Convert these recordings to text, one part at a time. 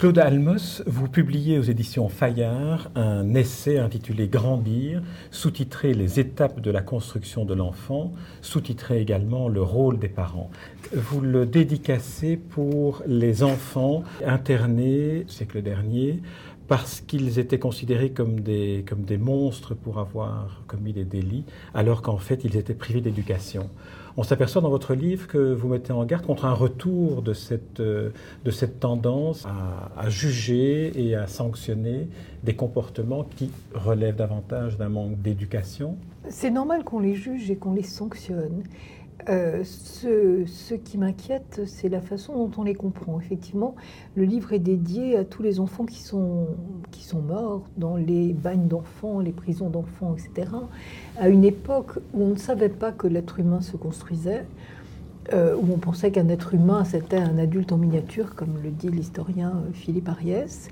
Claude Almos, vous publiez aux éditions Fayard un essai intitulé Grandir, sous-titré Les étapes de la construction de l'enfant, sous-titré également Le rôle des parents. Vous le dédicacez pour les enfants internés, siècle dernier, parce qu'ils étaient considérés comme des, comme des monstres pour avoir commis des délits, alors qu'en fait ils étaient privés d'éducation. On s'aperçoit dans votre livre que vous mettez en garde contre un retour de cette, euh, de cette tendance à, juger et à sanctionner des comportements qui relèvent davantage d'un manque d'éducation. C'est normal qu'on les juge et qu'on les sanctionne. Euh, ce, qui m'inquiète, c'est la façon dont on les comprend. Effectivement, le livre est dédié à tous les enfants qui sont, qui sont morts dans les bagnes d'enfants, les prisons d'enfants, etc. À une époque où on ne savait pas que l'être humain se construisait, euh, où on pensait qu'un être humain, c'était un adulte en miniature, comme le dit l'historien euh, Philippe Ariès,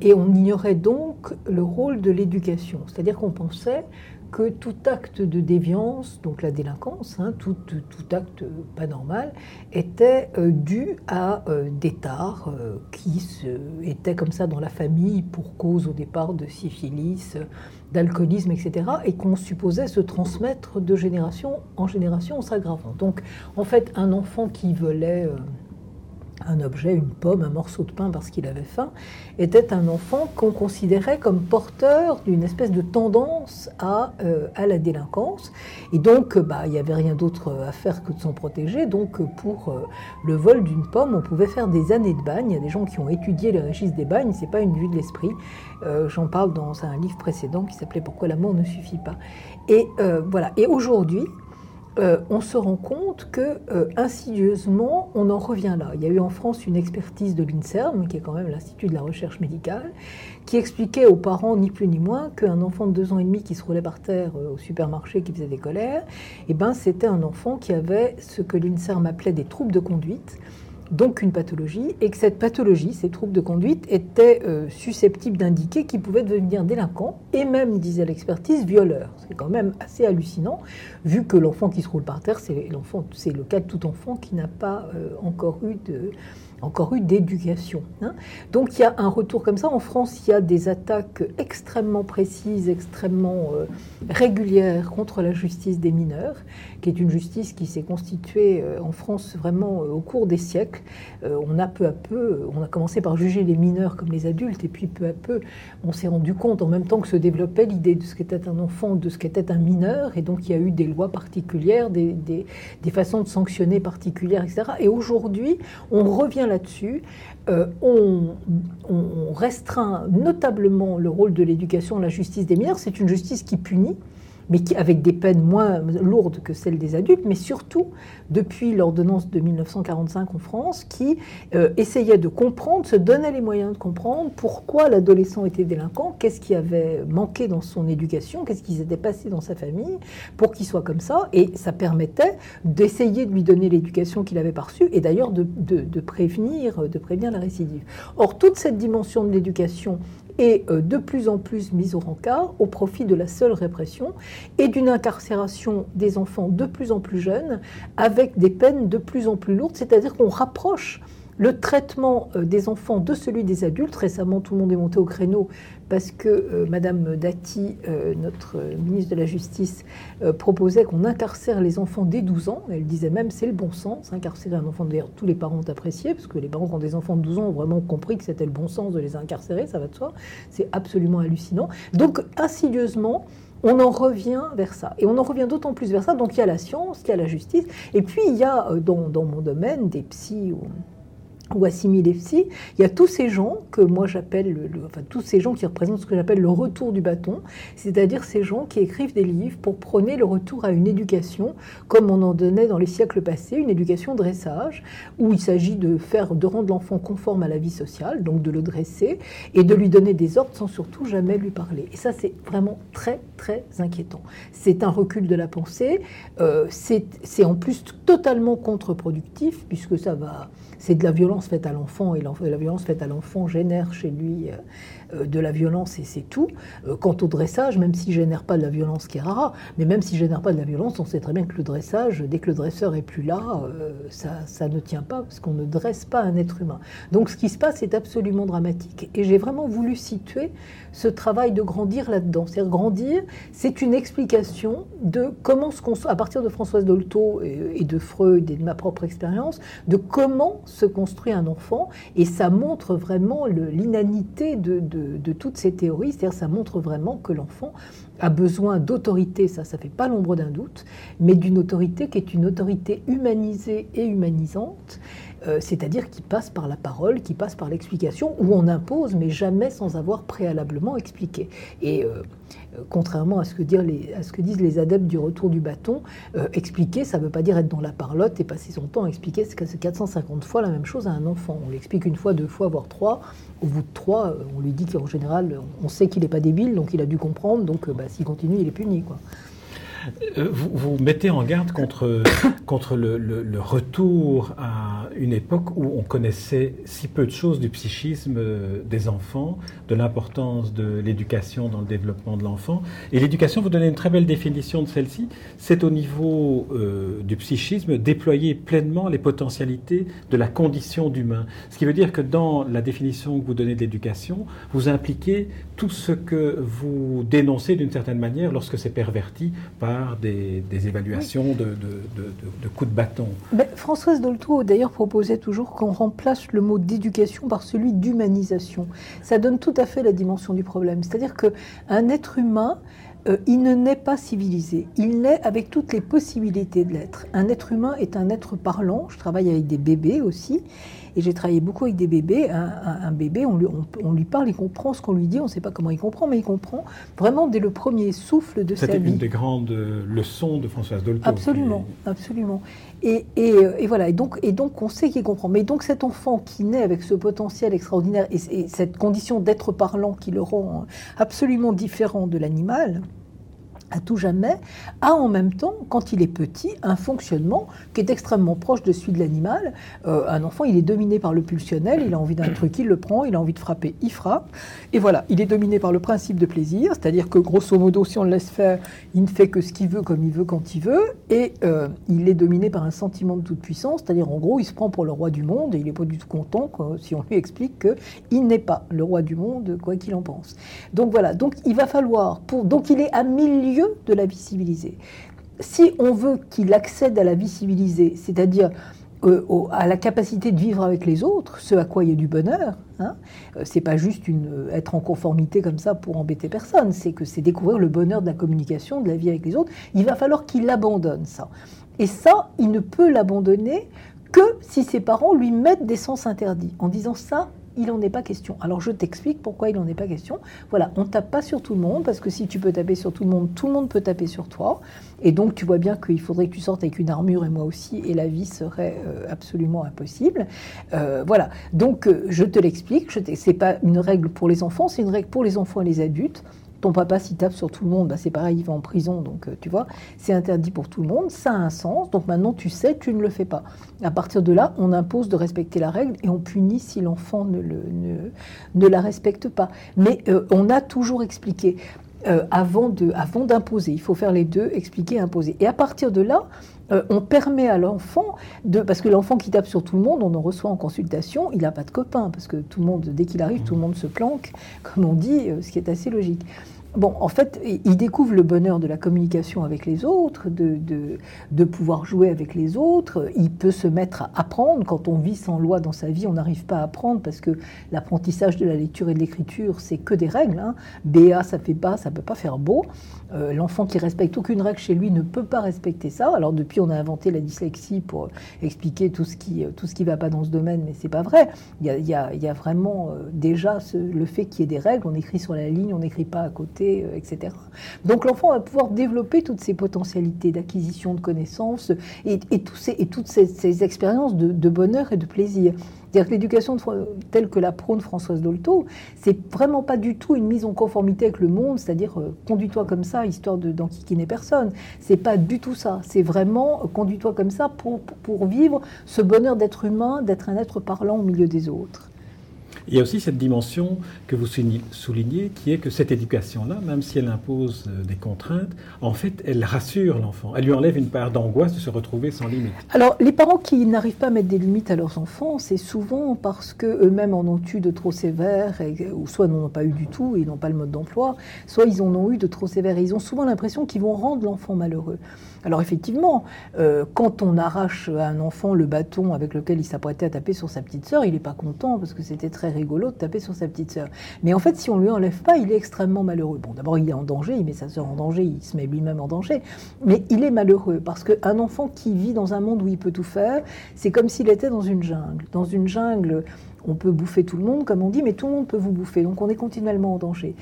et on ignorait donc le rôle de l'éducation. C'est-à-dire qu'on pensait que tout acte de déviance, donc la délinquance, hein, tout, tout, acte pas normal, était euh, dû à euh, des tares euh, qui étaient comme ça dans la famille pour cause au départ de syphilis, d'alcoolisme, etc., et qu'on supposait se transmettre de génération en génération en s'aggravant. Donc en fait, un enfant qui volait un objet, une pomme, un morceau de pain parce qu'il avait faim, était un enfant qu'on considérait comme porteur d'une espèce de tendance à, euh, la délinquance. Et donc, bah, il n'y avait rien d'autre à faire que de s'en protéger. Donc, pour euh, le vol d'une pomme, on pouvait faire des années de bagne. Il y a des gens qui ont étudié les registres des bagnes, c'est pas une vue de l'esprit. Euh, j'en parle dans un livre précédent qui s'appelait Pourquoi l'amour ne suffit pas? Et voilà. Et aujourd'hui, euh, on se rend compte que euh, insidieusement, on en revient là. Il y a eu en France une expertise de l'INSERM, qui est quand même l'Institut de la recherche médicale, qui expliquait aux parents, ni plus ni moins, qu'un enfant de deux ans et demi qui se roulait par terre euh, au supermarché, qui faisait des colères, eh ben, c'était un enfant qui avait ce que l'INSERM appelait des troubles de conduite donc une pathologie, et que cette pathologie, ces troubles de conduite, étaient euh, susceptibles d'indiquer qu'il pouvait devenir délinquant, et même, disait l'expertise, violeur. C'est quand même assez hallucinant, vu que l'enfant qui se roule par terre, c'est le cas de tout enfant qui n'a pas euh, encore eu de encore eu d'éducation. Hein. Donc il y a un retour comme ça. En France, il y a des attaques extrêmement précises, extrêmement euh, régulières contre la justice des mineurs, qui est une justice qui s'est constituée euh, en France vraiment euh, au cours des siècles. on a peu à peu, on a commencé par juger les mineurs comme les adultes, et puis peu à peu, on s'est rendu compte en même temps que se développait l'idée de ce qu'était un enfant, de ce qu'était un mineur, et donc il y a eu des lois particulières, des, des, des façons de sanctionner particulières, etc. Et aujourd'hui, on revient là-dessus. Euh, on, restreint notablement le rôle de l'éducation, la justice des mineurs. C'est une justice qui punit mais avec des peines moins lourdes que celles des adultes, mais surtout depuis l'ordonnance de 1945 en France, qui euh, essayait de comprendre, se donnait les moyens de comprendre pourquoi l'adolescent était délinquant, qu'est-ce qui avait manqué dans son éducation, qu'est-ce qui s'était passé dans sa famille pour qu'il soit comme ça, et ça permettait d'essayer de lui donner l'éducation qu'il avait perçue, et d'ailleurs de, prévenir, de prévenir la récidive. Or, toute cette dimension de l'éducation est euh, de plus en plus mise au rencard au profit de la seule répression et d'une incarcération des enfants de plus en plus jeunes avec des peines de plus en plus lourdes, c'est-à-dire qu'on rapproche le traitement euh, des enfants de celui des adultes. Récemment, tout le monde est monté au créneau parce que euh, Madame Dati, euh, notre ministre de la Justice, proposait qu'on incarcère les enfants dès 12 ans. Elle disait même c'est le bon sens, incarcérer un enfant. D'ailleurs, tous les parents ont apprécié, parce que les parents qui ont des enfants de 12 ans ont vraiment compris que c'était le bon sens de les incarcérer, ça va de soi. C'est absolument hallucinant. Donc, insidieusement, on en revient vers ça. Et on en revient d'autant plus vers ça. Donc il y a la science, il y a la justice, et puis il y a dans, mon domaine des psys assimilepsie, il y a tous ces gens que moi j'appelle, enfin tous ces gens qui représentent ce que j'appelle le retour du bâton, c'est-à-dire ces gens qui écrivent des livres pour prôner le retour à une éducation comme on en donnait dans les siècles passés, une éducation dressage, où il s'agit de faire, de rendre l'enfant conforme à la vie sociale, donc de le dresser et de lui donner des ordres sans surtout jamais lui parler. Et ça c'est vraiment très très inquiétant. C'est un recul de la pensée, euh, c'est en plus totalement contre-productif puisque ça va c'est de la violence faite à l'enfant et la violence faite à l'enfant génère chez lui euh, de la violence et c'est tout. Euh, quant au dressage, même s'il génère pas de la violence qui est rare, mais même s'il génère pas de la violence, on sait très bien que le dressage, dès que le dresseur est plus là, euh, ça, ne tient pas parce qu'on ne dresse pas un être humain. Donc ce qui se passe est absolument dramatique. Et j'ai vraiment voulu situer ce travail de grandir là-dedans. C'est-à-dire grandir, c'est une explication de comment, à partir de Françoise Dolto et de Freud et de ma propre expérience, de comment se construit un enfant. Et ça montre vraiment l'inanité de, toutes ces théories. C'est-à-dire ça montre vraiment que l'enfant a besoin d'autorité, ça, ça fait pas l'ombre d'un doute, mais d'une autorité qui est une autorité humanisée et humanisante, euh, c'est-à-dire qui passe par la parole, qui passe par l'explication, où on impose, mais jamais sans avoir préalablement expliqué. Et euh, contrairement à ce, que disent les adeptes du retour du bâton, expliquer, ça ne veut pas dire être dans la parlotte et passer son temps à expliquer c'est 450 fois la même chose à un enfant. On l'explique une fois, deux fois, voire trois. Au bout de trois, on lui dit qu'en général, on sait qu'il n'est pas débile, donc il a dû comprendre, donc bah, s'il continue, il est puni. Euh, vous, mettez en garde contre, le, retour à une époque où on connaissait si peu de choses du psychisme euh, des enfants, de l'importance de l'éducation dans le développement de l'enfant. Et l'éducation, vous donnez une très belle définition de celle-ci, c'est au niveau euh, du psychisme déployer pleinement les potentialités de la condition d'humain. Ce qui veut dire que dans la définition que vous donnez de l'éducation, vous impliquez tout ce que vous dénoncez d'une certaine manière lorsque c'est perverti par des, évaluations de, coups de bâton. Françoise Dolto, d'ailleurs, proposait toujours qu'on remplace le mot d'éducation par celui d'humanisation. Ça donne tout à fait la dimension du problème. C'est-à-dire qu'un être humain, euh, il ne naît pas civilisé. Il naît avec toutes les possibilités de l'être. Un être humain est un être parlant. Je travaille avec des bébés aussi. Et j'ai travaillé beaucoup avec des bébés. Un, bébé, on lui, on, lui, parle, il comprend ce qu'on lui dit. On ne sait pas comment il comprend, mais il comprend vraiment dès le premier souffle de sa vie. C'était une des grandes leçons de Françoise Dolto. Absolument, absolument. Et, euh, et, voilà. Et donc, et donc, on sait qu'il comprend. Mais donc, cet enfant qui naît avec ce potentiel extraordinaire et, et cette condition d'être parlant qui le rend absolument différent de l'animal, à tout jamais, a en même temps, quand il est petit, un fonctionnement qui est extrêmement proche de celui de l'animal. Euh, un enfant, il est dominé par le pulsionnel, il a envie d'un truc, il le prend, il a envie de frapper, il frappe. Et voilà, il est dominé par le principe de plaisir, c'est-à-dire que grosso modo, si on le laisse faire, il ne fait que ce qu'il veut, comme il veut, quand il veut. Et euh, il est dominé par un sentiment de toute puissance, c'est-à-dire en gros, il se prend pour le roi du monde et il n'est pas du tout content si on lui explique qu'il n'est pas le roi du monde, quoi qu'il en pense. Donc voilà, donc il va falloir, donc il est à de la vie civilisée. Si on veut qu'il accède à la vie civilisée, c'est-à-dire euh, à la capacité de vivre avec les autres, ce à quoi il y a du bonheur. Hein, euh, c'est pas juste euh, être en conformité comme ça pour embêter personne, c'est que c'est découvrir le bonheur de la communication, de la vie avec les autres. Il va falloir qu'il abandonne ça. Et ça, il ne peut l'abandonner que si ses parents lui mettent des sens interdits, en disant ça, il n'en est pas question. Alors je t'explique pourquoi il n'en est pas question. Voilà, on ne tape pas sur tout le monde, parce que si tu peux taper sur tout le monde, tout le monde peut taper sur toi. Et donc tu vois bien qu'il faudrait que tu sortes avec une armure et moi aussi, et la vie serait euh, absolument impossible. Euh, voilà, donc euh, je te l'explique, ce n'est pas une règle pour les enfants, c'est une règle pour les enfants et les adultes. Ton papa, s'il tape sur tout le monde, bah, c'est pareil, il va en prison, donc tu vois, c'est interdit pour tout le monde, ça a un sens, donc maintenant tu sais, tu ne le fais pas. À partir de là, on impose de respecter la règle et on punit si l'enfant ne, ne, la respecte pas. Mais euh, on a toujours expliqué. Euh, avant d'imposer. Il faut faire les deux, expliquer, imposer. Et à partir de là, euh, on permet à l'enfant de parce que l'enfant qui tape sur tout le monde, on en reçoit en consultation, il n'a pas de copain parce que tout le monde, dès qu'il arrive, tout le monde se planque, comme on dit, ce qui est assez logique. Bon, en fait, il découvre le bonheur de la communication avec les autres, de, de, pouvoir jouer avec les autres. Il peut se mettre à apprendre. Quand on vit sans loi dans sa vie, on n'arrive pas à apprendre parce que l'apprentissage de la lecture et de l'écriture, c'est que des règles. Hein. BA, ça fait pas, ça peut pas faire beau. Euh, l'enfant qui respecte aucune règle chez lui ne peut pas respecter ça. Alors depuis, on a inventé la dyslexie pour expliquer tout ce qui tout ce qui va pas dans ce domaine, mais c'est pas vrai. Il y a, y a, vraiment euh, déjà le fait qu'il y ait des règles. On écrit sur la ligne, on n'écrit pas à côté, euh. Donc l'enfant va pouvoir développer toutes ses potentialités d'acquisition de connaissances et, toutes ces, expériences de, de bonheur et de plaisir. C'est-à-dire que l'éducation telle que la prône Françoise Dolto, c'est vraiment pas du tout une mise en conformité avec le monde, c'est-à-dire euh, conduis-toi comme ça, histoire d'enquiquiner personne. C'est pas du tout ça. C'est vraiment euh, conduis-toi comme ça pour vivre ce bonheur d'être humain, d'être un être parlant au milieu des autres. Il y a aussi cette dimension que vous soulignez, qui est que cette éducation-là, même si elle impose euh, des contraintes, en fait, elle rassure l'enfant. Elle lui enlève une part d'angoisse de se retrouver sans limite. Alors, les parents qui n'arrivent pas à mettre des limites à leurs enfants, c'est souvent parce qu'eux-mêmes en ont eu de trop sévères, ou soit n'en ont pas eu du tout, ils n'ont pas le mode d'emploi, soit ils en ont eu de trop sévères. Et ils ont souvent l'impression qu'ils vont rendre l'enfant malheureux. Alors effectivement, euh, quand on arrache à un enfant le bâton avec lequel il s'apprêtait à taper sur sa petite sœur, il n'est pas content parce que c'était très rigolo de taper sur sa petite sœur. Mais en fait, si on lui enlève pas, il est extrêmement malheureux. Bon, d'abord, il est en danger, il met sa sœur en danger, il se met lui-même en danger, mais il est malheureux parce qu'un enfant qui vit dans un monde où il peut tout faire, c'est comme s'il était dans une jungle. Dans une jungle, on peut bouffer tout le monde, comme on dit, mais tout le monde peut vous bouffer. Donc on est continuellement en danger.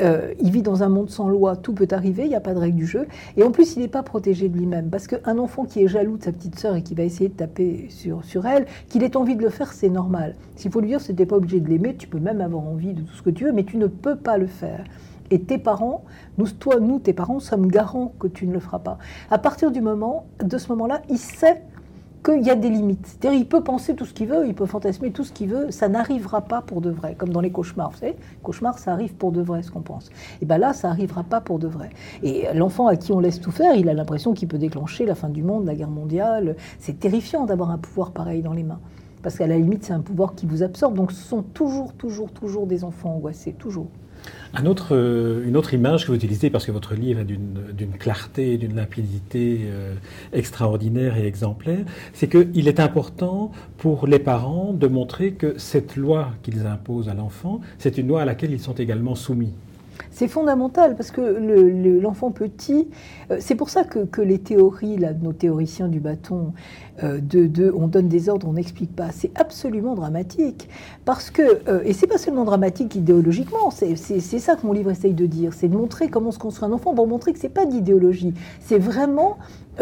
Euh, il vit dans un monde sans loi, tout peut arriver, il n'y a pas de règle du jeu. Et en plus, il n'est pas protégé de lui-même. Parce qu'un enfant qui est jaloux de sa petite sœur et qui va essayer de taper sur, sur elle, qu'il ait envie de le faire, c'est normal. S'il faut lui dire, c'était pas obligé de l'aimer, tu peux même avoir envie de tout ce que tu veux, mais tu ne peux pas le faire. Et tes parents, toi, nous, tes parents, sommes garants que tu ne le feras pas. À partir du moment, de ce moment-là, il sait qu'il y a des limites. C'est-à-dire, il peut penser tout ce qu'il veut, il peut fantasmer tout ce qu'il veut, ça n'arrivera pas pour de vrai, comme dans les cauchemars. Vous savez, cauchemars, ça arrive pour de vrai, ce qu'on pense. Et bien là, ça n'arrivera pas pour de vrai. Et l'enfant à qui on laisse tout faire, il a l'impression qu'il peut déclencher la fin du monde, la guerre mondiale. C'est terrifiant d'avoir un pouvoir pareil dans les mains. Parce qu'à la limite, c'est un pouvoir qui vous absorbe. Donc, ce sont toujours, toujours, toujours des enfants angoissés, toujours. Euh, une autre image que vous utilisez, parce que votre livre est d'une clarté, d'une limpidité euh, extraordinaire et exemplaire, c'est qu'il est important pour les parents de montrer que cette loi qu'ils imposent à l'enfant, c'est une loi à laquelle ils sont également soumis. C'est fondamental parce que l'enfant petit, euh, c'est pour ça que, les théories, là, nos théoriciens du bâton, euh, de, on donne des ordres, on n'explique pas, c'est absolument dramatique. Parce que, euh, et c'est pas seulement dramatique idéologiquement, c'est ça que mon livre essaye de dire, c'est de montrer comment se construit un enfant pour montrer que c'est pas d'idéologie, c'est vraiment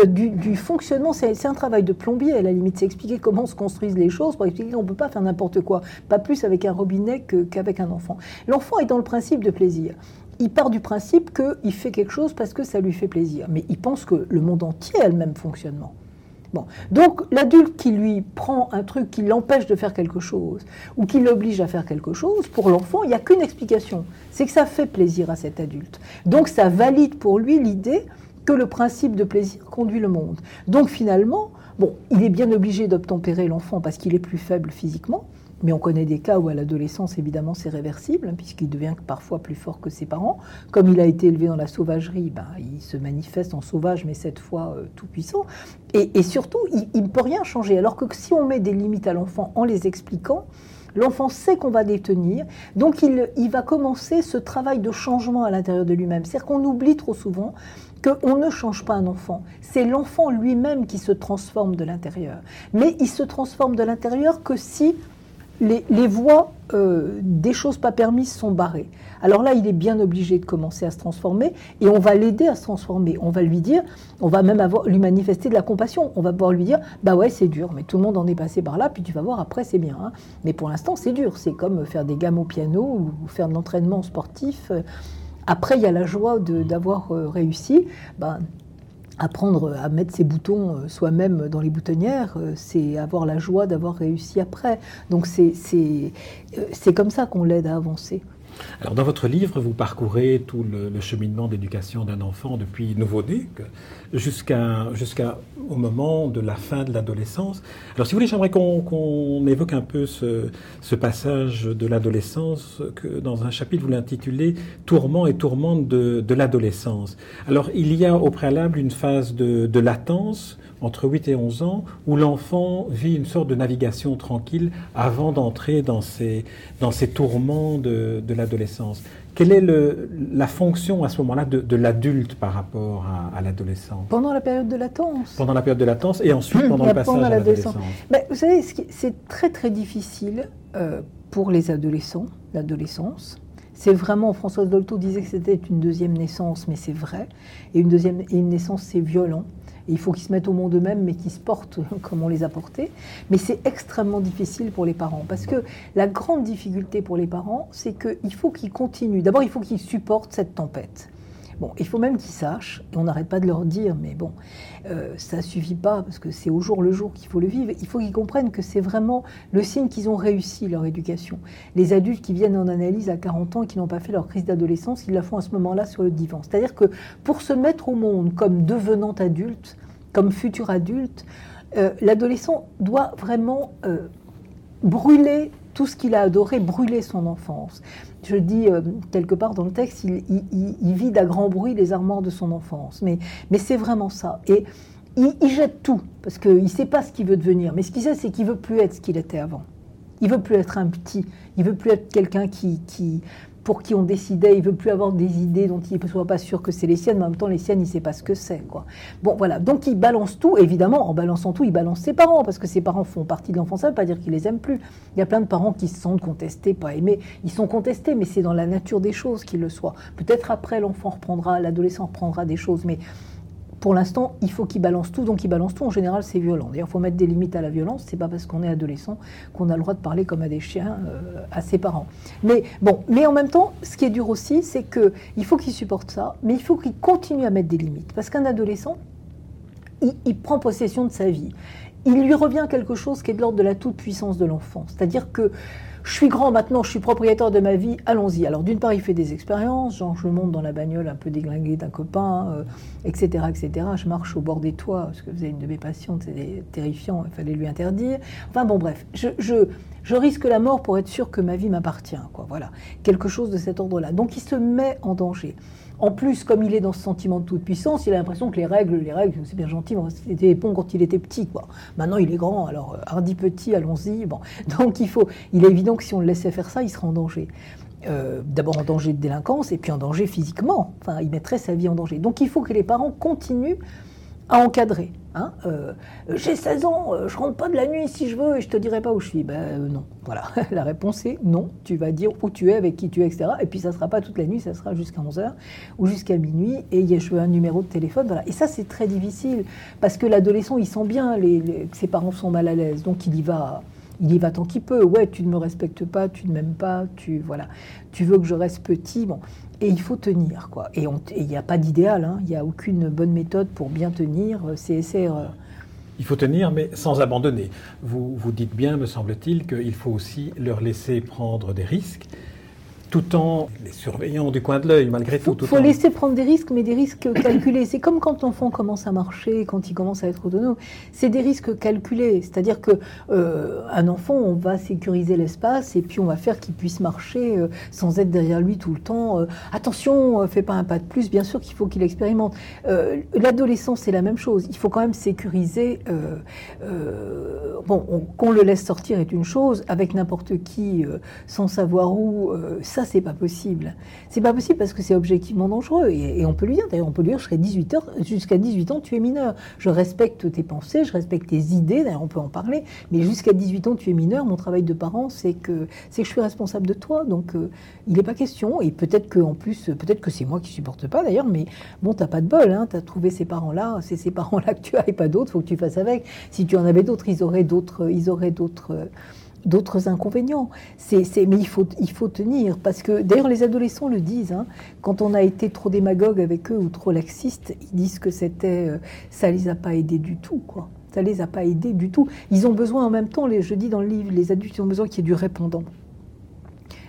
du, fonctionnement, c'est un travail de plombier à la limite, c'est expliquer comment se construisent les choses pour expliquer qu'on ne peut pas faire n'importe quoi, pas plus avec un robinet qu'avec un enfant. L'enfant est dans le principe de plaisir il part du principe qu'il fait quelque chose parce que ça lui fait plaisir. Mais il pense que le monde entier a le même fonctionnement. Bon. Donc l'adulte qui lui prend un truc qui l'empêche de faire quelque chose ou qui l'oblige à faire quelque chose, pour l'enfant, il n'y a qu'une explication. C'est que ça fait plaisir à cet adulte. Donc ça valide pour lui l'idée que le principe de plaisir conduit le monde. Donc finalement, bon, il est bien obligé d'obtempérer l'enfant parce qu'il est plus faible physiquement. Mais on connaît des cas où à l'adolescence, évidemment, c'est réversible, puisqu'il devient parfois plus fort que ses parents. Comme il a été élevé dans la sauvagerie, ben, il se manifeste en sauvage, mais cette fois euh, tout puissant. Et, surtout, il ne peut rien changer. Alors que si on met des limites à l'enfant en les expliquant, l'enfant sait qu'on va les tenir. Donc il, il va commencer ce travail de changement à l'intérieur de lui-même. C'est-à-dire qu'on oublie trop souvent qu'on ne change pas un enfant. C'est l'enfant lui-même qui se transforme de l'intérieur. Mais il se transforme de l'intérieur que si les, voies euh, des choses pas permises sont barrées. Alors là, il est bien obligé de commencer à se transformer et on va l'aider à se transformer. On va lui dire, on va même lui manifester de la compassion. On va pouvoir lui dire, bah ouais, c'est dur, mais tout le monde en est passé par là, puis tu vas voir, après c'est bien. Hein. Mais pour l'instant, c'est dur. C'est comme faire des gammes au piano ou faire de l'entraînement sportif. Après, il y a la joie d'avoir euh, réussi. Ben, apprendre à mettre ses boutons euh, soi-même dans les boutonnières, euh, c'est avoir la joie d'avoir réussi après. Donc c'est comme ça qu'on l'aide à avancer. Alors dans votre livre, vous parcourez tout le, cheminement d'éducation d'un enfant depuis nouveau-né jusqu'à jusqu'au moment de la fin de l'adolescence. Alors si vous voulez, j'aimerais qu'on évoque un peu ce, ce passage de l'adolescence que dans un chapitre vous l'intitulez Tourment et tourmente de, de l'adolescence. Alors il y a au préalable une phase de, de latence entre 8 et 11 ans, où l'enfant vit une sorte de navigation tranquille avant d'entrer dans ces, dans ces tourments de, de l'adolescence. Quelle est le, la fonction à ce moment-là de, de l'adulte par rapport à, à l'adolescent Pendant la période de latence. Pendant la période de latence et ensuite pendant le passage à l'adolescence. Ben, vous savez, c'est très très difficile euh, pour les adolescents, l'adolescence. C'est vraiment, Françoise Dolto disait que c'était une deuxième naissance, mais c'est vrai. Et une deuxième et une naissance, c'est violent il faut qu'ils se mettent au monde eux-mêmes, mais qu'ils se portent comme on les a portés. Mais c'est extrêmement difficile pour les parents, parce que la grande difficulté pour les parents, c'est qu'il faut qu'ils continuent. D'abord, il faut qu'ils supportent cette tempête. Il faut même qu'ils sachent, et on n'arrête pas de leur dire, mais bon, euh, ça suffit pas, parce que c'est au jour le jour qu'il faut le vivre. Il faut qu'ils comprennent que c'est vraiment le signe qu'ils ont réussi leur éducation. Les adultes qui viennent en analyse à 40 ans et qui n'ont pas fait leur crise d'adolescence, ils la font à ce moment-là sur le divan. C'est-à-dire que pour se mettre au monde comme devenant adulte, comme futur adulte, euh, l'adolescent doit vraiment euh, brûler tout ce qu'il a adoré, brûler son enfance. Je dis euh, quelque part dans le texte, il, vide à grand bruit les armoires de son enfance. Mais, c'est vraiment ça. Et il, jette tout, parce qu'il ne sait pas ce qu'il veut devenir. Mais ce qu'il sait, c'est qu'il veut plus être ce qu'il était avant. Il veut plus être un petit. Il veut plus être quelqu'un qui, qui, pour qui on décidait, il veut plus avoir des idées dont il ne soit pas sûr que c'est les siennes, mais en même temps, les siennes, il ne sait pas ce que c'est. Quoi. Bon, voilà. Donc, il balance tout. Évidemment, en balançant tout, il balance ses parents, parce que ses parents font partie de l'enfance. Ça ne veut pas dire qu'il les aime plus. Il y a plein de parents qui se sentent contestés, pas aimés. Ils sont contestés, mais c'est dans la nature des choses qu'ils le soient. Peut-être après, l'enfant reprendra, l'adolescent reprendra des choses, mais pour l'instant, il faut qu'il balance tout, donc il balance tout. En général, c'est violent. D'ailleurs, il faut mettre des limites à la violence. C'est pas parce qu'on est adolescent qu'on a le droit de parler comme à des chiens euh, à ses parents. Mais bon, mais en même temps, ce qui est dur aussi, c'est que il faut qu'il supporte ça, mais il faut qu'il continue à mettre des limites, parce qu'un adolescent, il, il prend possession de sa vie. Il lui revient quelque chose qui est de l'ordre de la toute puissance de l'enfant, c'est-à-dire que je suis grand maintenant, je suis propriétaire de ma vie, allons-y. Alors d'une part, il fait des expériences, genre je monte dans la bagnole un peu déglinguée d'un copain, etc., euh, etc. Je marche au bord des toits, parce que avez une de mes patientes, c'est terrifiant, il fallait lui interdire. Enfin bon, bref, je, je, risque la mort pour être sûr que ma vie m'appartient, quoi. Voilà, quelque chose de cet ordre-là. Donc il se met en danger. En plus, comme il est dans ce sentiment de toute puissance, il a l'impression que les règles, les règles, c'est bien gentil, c'était bon quand il était petit, quoi. Maintenant, il est grand, alors euh, hardi petit, allons-y. Bon, donc il faut, il est évident que si on le laissait faire ça, il serait en danger. Euh, d'abord en danger de délinquance et puis en danger physiquement. Enfin, il mettrait sa vie en danger. Donc il faut que les parents continuent à encadrer. Hein, euh, j'ai 16 ans, euh, je rentre pas de la nuit si je veux et je te dirai pas où je suis. Ben euh, non. Voilà. la réponse est non. Tu vas dire où tu es, avec qui tu es, etc. Et puis ça sera pas toute la nuit, ça sera jusqu'à 11h ou jusqu'à minuit et il y a je veux un numéro de téléphone. Et ça, c'est très difficile parce que l'adolescent, il sent bien que ses parents sont mal à l'aise. Donc il y va il y va tant qu'il peut. Ouais, tu ne me respectes pas, tu ne m'aimes pas, tu voilà, tu veux que je reste petit. Bon, et il faut tenir, quoi. Et il n'y a pas d'idéal, hein. il n'y a aucune bonne méthode pour bien tenir, euh, c'est essai Il faut tenir, mais sans abandonner. Vous, vous dites bien, me semble-t-il, qu'il faut aussi leur laisser prendre des risques tout en les surveillant du coin de l'œil, malgré tout. Il faut laisser prendre des risques, mais des risques calculés. C'est comme quand l'enfant commence à marcher, quand il commence à être autonome. C'est des risques calculés. C'est-à-dire que euh, un enfant, on va sécuriser l'espace et puis on va faire qu'il puisse marcher euh, sans être derrière lui tout le temps. Euh, attention, fais pas un pas de plus. Bien sûr qu'il faut qu'il expérimente. L'adolescence, c'est la même chose. Il faut quand même sécuriser. bon, qu'on le laisse sortir est une chose. Avec n'importe qui, sans savoir où ça, c'est pas possible. C'est pas possible parce que c'est objectivement dangereux. Et, on peut lui dire, d'ailleurs, on peut lui dire, je serai 18 heures, jusqu'à 18 ans, tu es mineur. Je respecte tes pensées, je respecte tes idées, d'ailleurs, on peut en parler, mais jusqu'à 18 ans, tu es mineur. Mon travail de parent, c'est que, c'est que je suis responsable de toi. Donc, euh, il n'est pas question. Et peut-être que, en plus, peut-être que c'est moi qui supporte pas, d'ailleurs, mais bon, t'as pas de bol, hein, t'as trouvé ces parents-là, c'est ces parents-là que tu as et pas d'autres, faut que tu fasses avec. Si tu en avais d'autres, ils auraient d'autres, ils auraient d'autres d'autres inconvénients. C'est, mais il faut, il faut tenir, parce que d'ailleurs les adolescents le disent, hein, quand on a été trop démagogue avec eux ou trop laxiste, ils disent que c'était, euh, ça les a pas aidés du tout, quoi. Ça les a pas aidés du tout. Ils ont besoin en même temps, les, je dis dans le livre, les adultes ont besoin qu'il y ait du répondant.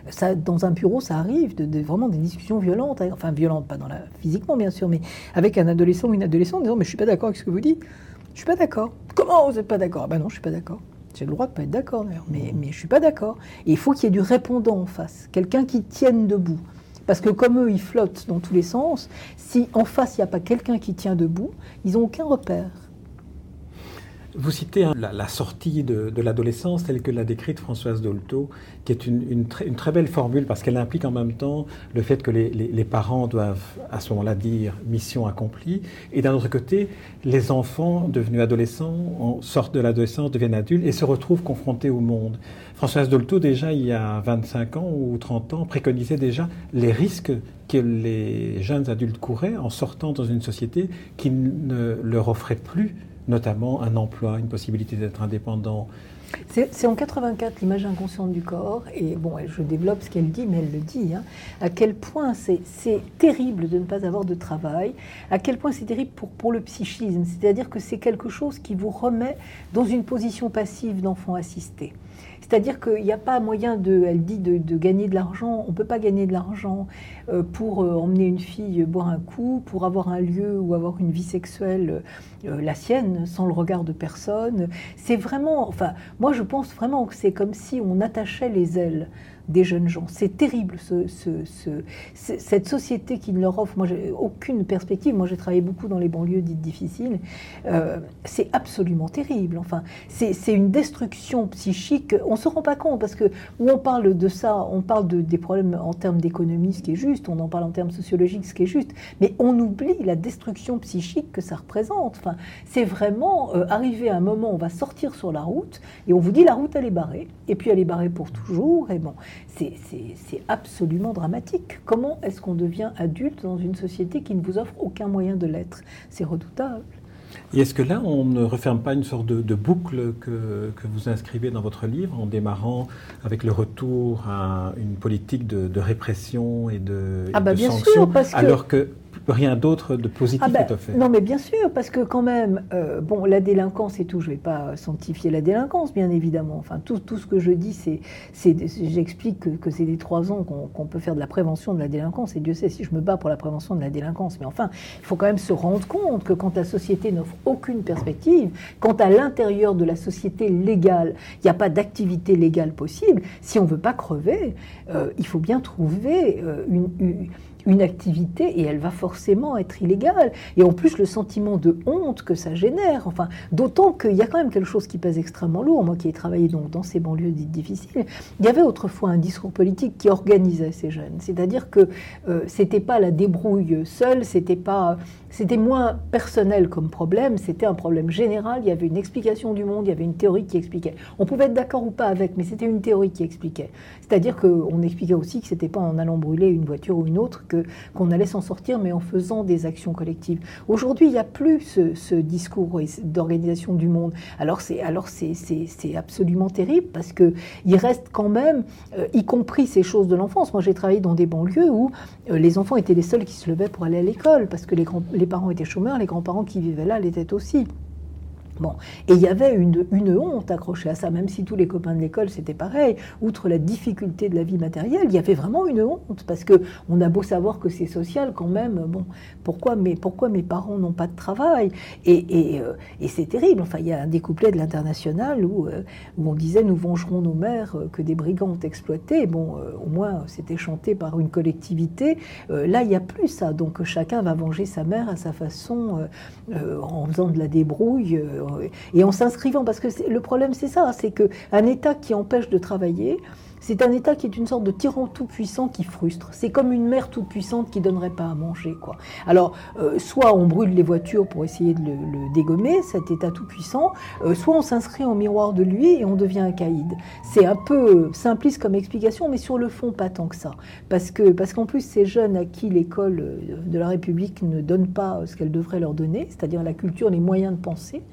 Ça, dans un bureau, ça arrive, de, vraiment des discussions violentes, hein. enfin violentes, pas dans la, physiquement bien sûr, mais avec un adolescent ou une adolescente disant Mais je suis pas d'accord avec ce que vous dites. Je suis pas d'accord. Comment vous n'êtes pas d'accord? Ben non, je suis pas d'accord. J'ai le droit de pas être d'accord d'ailleurs, mais, je suis pas d'accord. Il faut qu'il y ait du répondant en face, quelqu'un qui tienne debout. Parce que comme eux, ils flottent dans tous les sens, si en face, il n'y a pas quelqu'un qui tient debout, ils n'ont aucun repère. Vous citez hein, la, sortie de, l'adolescence telle que l'a décrite Françoise Dolto, qui est une, très belle formule parce qu'elle implique en même temps le fait que les, parents doivent à ce moment-là dire mission accomplie, et d'un autre côté, les enfants devenus adolescents sortent de l'adolescence, deviennent adultes et se retrouvent confrontés au monde. Françoise Dolto, déjà il y a 25 ans ou 30 ans, préconisait déjà les risques que les jeunes adultes couraient en sortant dans une société qui ne leur offrait plus notamment un emploi, une possibilité d'être indépendant. C'est en 84 l'image inconsciente du corps, et bon, je développe ce qu'elle dit, mais elle le dit, hein, à quel point c'est terrible de ne pas avoir de travail, à quel point c'est terrible pour, pour le psychisme, c'est-à-dire que c'est quelque chose qui vous remet dans une position passive d'enfant assisté. C'est-à-dire qu'il n'y a pas moyen de, elle dit, de, gagner de l'argent. On ne peut pas gagner de l'argent euh, pour euh, emmener une fille boire un coup, pour avoir un lieu ou avoir une vie sexuelle, euh, la sienne, sans le regard de personne. C'est vraiment, enfin, moi je pense vraiment que c'est comme si on attachait les ailes des jeunes gens. C'est terrible, ce, cette société qui ne leur offre aucune perspective. Moi, j'ai travaillé beaucoup dans les banlieues dites difficiles. Euh, c'est absolument terrible. Enfin, c'est une destruction psychique. On ne se rend pas compte parce que où on parle de ça, on parle de, des problèmes en termes d'économie, ce qui est juste, on en parle en termes sociologiques, ce qui est juste, mais on oublie la destruction psychique que ça représente. Enfin, c'est vraiment euh, arriver à un moment où on va sortir sur la route et on vous dit la route elle est barrée, et puis elle est barrée pour toujours, et bon, c'est absolument dramatique. Comment est-ce qu'on devient adulte dans une société qui ne vous offre aucun moyen de l'être? C'est redoutable. Et est-ce que là, on ne referme pas une sorte de, boucle que, vous inscrivez dans votre livre en démarrant avec le retour à une politique de, répression et de, ah bah bien sanctions, sûr, parce que... alors que rien d'autre de positif ah ben, fait. Non, mais bien sûr, parce que quand même, euh, bon, la délinquance et tout, je ne vais pas sanctifier la délinquance, bien évidemment. Enfin, tout, tout ce que je dis, c'est, j'explique que, que c'est des trois ans qu'on, peut faire de la prévention de la délinquance. Et Dieu sait si je me bats pour la prévention de la délinquance. Mais enfin, il faut quand même se rendre compte que quand la société n'offre aucune perspective, quand à l'intérieur de la société légale, il n'y a pas d'activité légale possible, si on ne veut pas crever, euh, il faut bien trouver euh, une une activité et elle va forcément être illégale. Et en plus, le sentiment de honte que ça génère. Enfin, d'autant qu'il y a quand même quelque chose qui pèse extrêmement lourd. Moi qui ai travaillé donc dans ces banlieues dites difficiles, il y avait autrefois un discours politique qui organisait ces jeunes. C'est-à-dire que euh, c'était pas la débrouille seule, c'était pas c'était moins personnel comme problème, c'était un problème général, il y avait une explication du monde, il y avait une théorie qui expliquait. On pouvait être d'accord ou pas avec, mais c'était une théorie qui expliquait. C'est-à-dire qu'on expliquait aussi que ce n'était pas en allant brûler une voiture ou une autre que, qu'on allait s'en sortir, mais en faisant des actions collectives. Aujourd'hui, il n'y a plus ce, discours d'organisation du monde. Alors c'est, alors c'est, absolument terrible parce qu'il reste quand même, euh, y compris ces choses de l'enfance. Moi, j'ai travaillé dans des banlieues où euh, les enfants étaient les seuls qui se levaient pour aller à l'école parce que les grands les parents étaient chômeurs, les grands-parents qui vivaient là l'étaient aussi. Et il y avait une, honte accrochée à ça, même si tous les copains de l'école c'était pareil. Outre la difficulté de la vie matérielle, il y avait vraiment une honte parce que on a beau savoir que c'est social quand même. Bon, pourquoi, mes parents n'ont pas de travail? Et, euh, c'est terrible. Enfin, il y a un découplet de l'international où, euh, où on disait nous vengerons nos mères euh, que des brigands ont exploitées. Bon, au moins c'était chanté par une collectivité. là, il n'y a plus ça. Donc chacun va venger sa mère à sa façon, en faisant de la débrouille et en s'inscrivant, parce que le problème c'est ça, c'est qu'un État qui empêche de travailler, c'est un État qui est une sorte de tyran tout-puissant qui frustre. C'est comme une mère toute-puissante qui donnerait pas à manger. Alors, euh, soit on brûle les voitures pour essayer de le, dégommer, cet État tout-puissant, euh, soit on s'inscrit en miroir de lui et on devient un caïd. C'est un peu simpliste comme explication, mais sur le fond, pas tant que ça. Parce qu'en parce qu'en plus, ces jeunes à qui l'école de la République ne donne pas ce qu'elle devrait leur donner, c'est-à-dire la culture, les moyens de penser,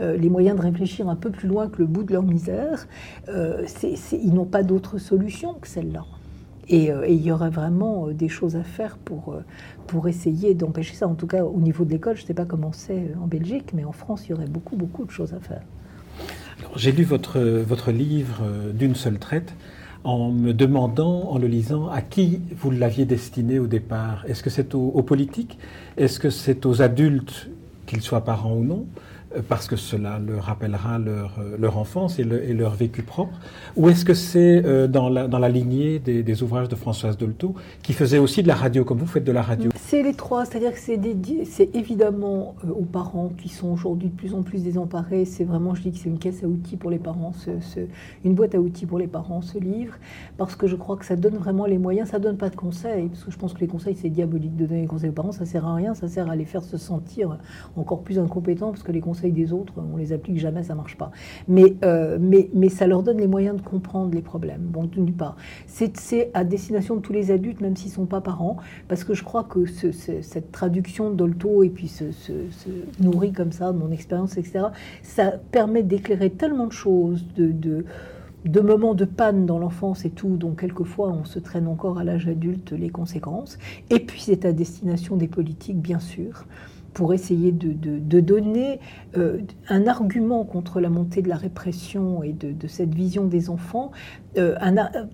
euh, les moyens de réfléchir un peu plus loin que le bout de leur misère, euh, ils n'ont pas d'autre solution que celle-là. Euh, et, il y aurait vraiment des choses à faire pour, pour essayer d'empêcher ça. En tout cas, au niveau de l'école, je ne sais pas comment c'est en Belgique, mais en France, il y aurait beaucoup, beaucoup de choses à faire. J'ai lu votre, votre livre d'une seule traite en me demandant, en le lisant, à qui vous l'aviez destiné au départ. Est-ce que c'est aux politiques Est-ce que c'est aux adultes, qu'ils soient parents ou non? Parce que cela leur rappellera leur, euh, enfance et, leur vécu propre Ou est-ce que c'est euh, dans la lignée des, ouvrages de Françoise Dolto, qui faisait aussi de la radio, comme vous faites de la radio? C'est les trois, c'est-à-dire que c'est, c'est évidemment euh, aux parents qui sont aujourd'hui de plus en plus désemparés. C'est vraiment, je dis que c'est une caisse à outils pour les parents, une boîte à outils pour les parents, ce livre, parce que je crois que ça donne vraiment les moyens, ça donne pas de conseils, parce que je pense que les conseils, c'est diabolique de donner des conseils aux parents, ça sert à rien, ça sert à les faire se sentir encore plus incompétents, parce que les conseils des autres, on les applique jamais, ça marche pas. Mais, euh, mais, mais ça leur donne les moyens de comprendre les problèmes. Bon, d'une part, c'est à destination de tous les adultes, même s'ils sont pas parents, parce que je crois que cette traduction d'Olto et puis se, nourrit comme ça de mon expérience, etc., ça permet d'éclairer tellement de choses, de, de de moments de panne dans l'enfance et tout, dont quelquefois on se traîne encore à l'âge adulte les conséquences. Et puis c'est à destination des politiques, bien sûr pour essayer de, donner euh, un argument contre la montée de la répression et de, cette vision des enfants, euh,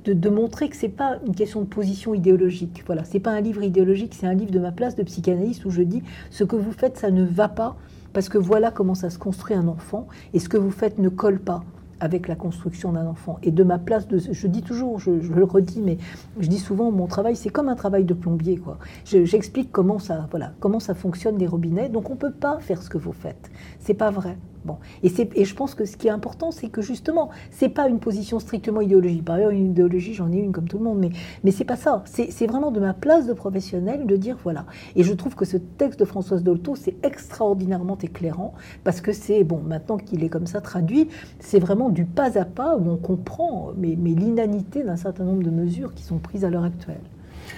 de, montrer que c'est pas une question de position idéologique. Voilà, c'est pas un livre idéologique, c'est un livre de ma place de psychanalyste où je dis ce que vous faites, ça ne va pas parce que voilà comment ça se construit un enfant et ce que vous faites ne colle pas avec la construction d'un enfant. Et de ma place, je dis toujours, je, le redis, mais je dis souvent, mon travail, c'est comme un travail de plombier. quoi. J'explique comment ça, voilà, comment ça fonctionne les robinets. Donc on ne peut pas faire ce que vous faites. C'est pas vrai. Et, je pense que ce qui est important, c'est que justement, c'est pas une position strictement idéologique. Par ailleurs, une idéologie, j'en ai une comme tout le monde, mais, mais c'est pas ça. C'est vraiment de ma place de professionnel de dire voilà. Et je trouve que ce texte de Françoise Dolto, c'est extraordinairement éclairant parce que c'est, bon, maintenant qu'il est comme ça traduit, c'est vraiment du pas à pas où on comprend mais, l'inanité d'un certain nombre de mesures qui sont prises à l'heure actuelle.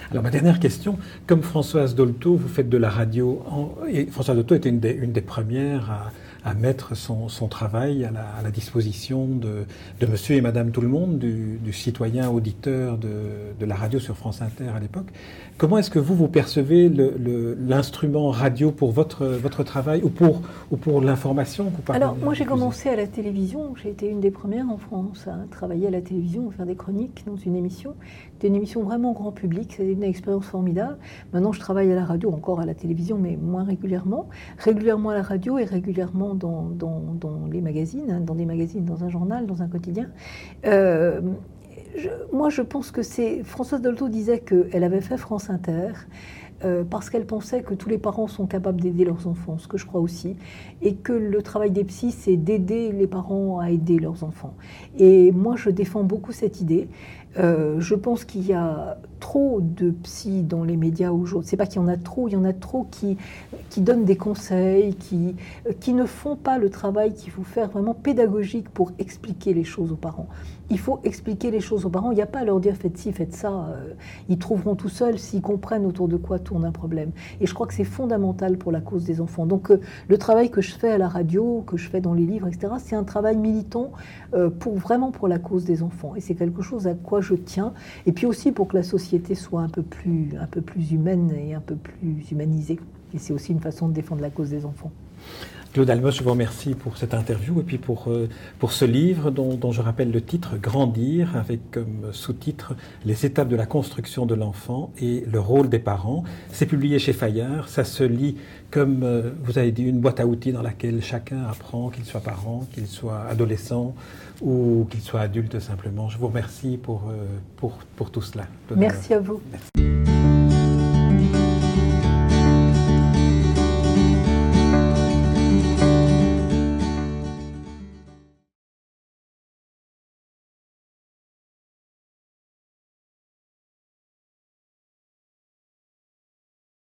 Alors ma dernière question, comme Françoise Dolto, vous faites de la radio, et Françoise Dolto était une des premières à, à mettre son, son travail à la, à la, disposition de, de, monsieur et madame tout le monde, du, du citoyen auditeur de, de, la radio sur France Inter à l'époque. Comment est-ce que vous, vous percevez l'instrument radio pour votre, votre travail ou pour, ou pour l'information Alors, moi, j'ai commencé à la télévision. J'ai été une des premières en France à travailler à la télévision, à faire des chroniques dans une émission. C'était une émission vraiment grand public. C'était une expérience formidable. Maintenant, je travaille à la radio, encore à la télévision, mais moins régulièrement. Régulièrement à la radio et régulièrement dans, les magazines, hein, dans des magazines, dans un journal, dans un quotidien. Euh, moi, je pense que c'est. Françoise Dolto disait qu'elle avait fait France Inter. Euh, parce qu'elle pensait que tous les parents sont capables d'aider leurs enfants, ce que je crois aussi, et que le travail des psys, c'est d'aider les parents à aider leurs enfants. Et moi, je défends beaucoup cette idée. Euh, je pense qu'il y a trop de psy dans les médias aujourd'hui. C'est pas qu'il y en a trop, il y en a trop qui, donnent des conseils, qui, qui ne font pas le travail qu'il faut faire vraiment pédagogique pour expliquer les choses aux parents. Il faut expliquer les choses aux parents. Il n'y a pas à leur dire faites ci, faites ça. Euh, ils trouveront tout seuls s'ils comprennent autour de quoi tourne un problème. Et je crois que c'est fondamental pour la cause des enfants. Donc euh, le travail que je fais à la radio, que je fais dans les livres, etc., c'est un travail militant pour vraiment pour la cause des enfants. Et c'est quelque chose à quoi je tiens. Et puis aussi pour que la société soit un peu plus, un peu plus humaine et un peu plus humanisée. Et c'est aussi une façon de défendre la cause des enfants. Claude Almos, je vous remercie pour cette interview et puis pour, euh, pour ce livre dont, dont, je rappelle le titre Grandir, avec comme sous-titre Les étapes de la construction de l'enfant et le rôle des parents. C'est publié chez Fayard. Ça se lit comme, euh, vous avez dit, une boîte à outils dans laquelle chacun apprend, qu'il soit parent, qu'il soit adolescent ou qu'il soit adulte simplement. Je vous remercie pour, euh, pour, pour tout cela. Merci à vous. Merci.